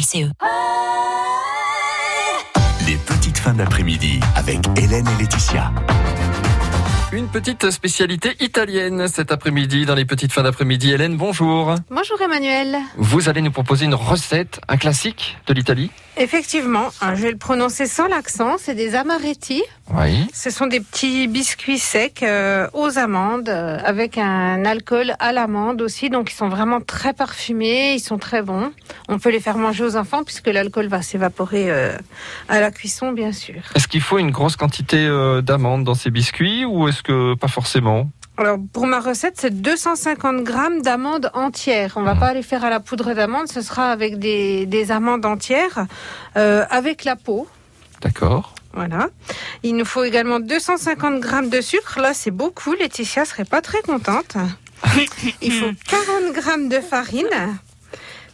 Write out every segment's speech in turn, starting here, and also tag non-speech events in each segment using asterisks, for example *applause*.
CE. Les petites fins d'après-midi avec Hélène et Laetitia. Une petite spécialité italienne cet après-midi dans les petites fins d'après-midi. Hélène, bonjour. Bonjour Emmanuel. Vous allez nous proposer une recette, un classique de l'Italie Effectivement, hein, je vais le prononcer sans l'accent, c'est des amaretti. Oui. Ce sont des petits biscuits secs euh, aux amandes euh, avec un alcool à l'amande aussi, donc ils sont vraiment très parfumés, ils sont très bons. On peut les faire manger aux enfants puisque l'alcool va s'évaporer euh, à la cuisson bien sûr. Est-ce qu'il faut une grosse quantité d'amandes dans ces biscuits ou est-ce que pas forcément? Alors pour ma recette, c'est 250 grammes d'amandes entières. On va pas les faire à la poudre d'amande, ce sera avec des, des amandes entières, euh, avec la peau. D'accord. Voilà. Il nous faut également 250 grammes de sucre. Là, c'est beaucoup. Laetitia serait pas très contente. *laughs* Il faut 40 grammes de farine,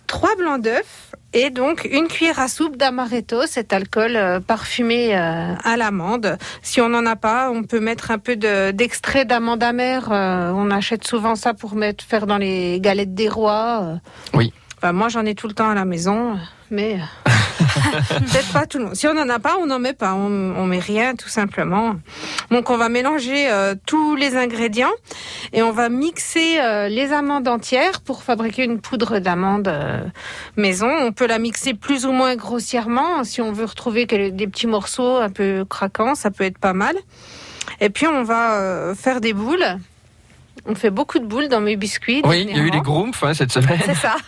3 blancs d'œufs et donc une cuillère à soupe d'amaretto, cet alcool euh, parfumé euh, à l'amande. Si on n'en a pas, on peut mettre un peu de- d'extrait d'amande amère. Euh, on achète souvent ça pour mettre faire dans les galettes des rois. Oui. Enfin, moi, j'en ai tout le temps à la maison, mais *laughs* peut-être pas tout le monde. Si on n'en a pas, on n'en met pas. On, on met rien, tout simplement. Donc, on va mélanger euh, tous les ingrédients et on va mixer euh, les amandes entières pour fabriquer une poudre d'amande euh, maison. On peut la mixer plus ou moins grossièrement. Si on veut retrouver des petits morceaux un peu craquants, ça peut être pas mal. Et puis, on va faire des boules. On fait beaucoup de boules dans mes biscuits. Oui, il y a eu les Grumpf hein, cette semaine. C'est ça. *laughs*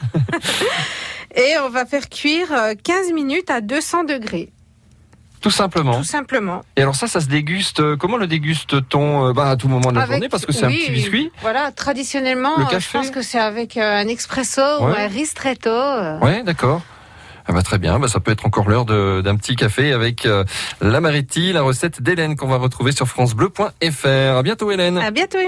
Et on va faire cuire euh, 15 minutes à 200 degrés, Tout simplement. tout simplement. Et alors ça, ça se déguste. euh, Comment le déguste-t-on euh, bah, à tout moment de la Avec- journée Parce que c'est un oui, petit biscuit. Voilà, traditionnellement, Le euh, je café pense que c'est avec un espresso ou un ristretto. Ouais, d'accord. Ah bah, très bien, bah, ça peut être encore l'heure d'un petit café avec euh, l'amaretti, la recette d'Hélène qu'on va retrouver sur francebleu.fr. À bientôt Hélène. À bientôt, Emmanuel.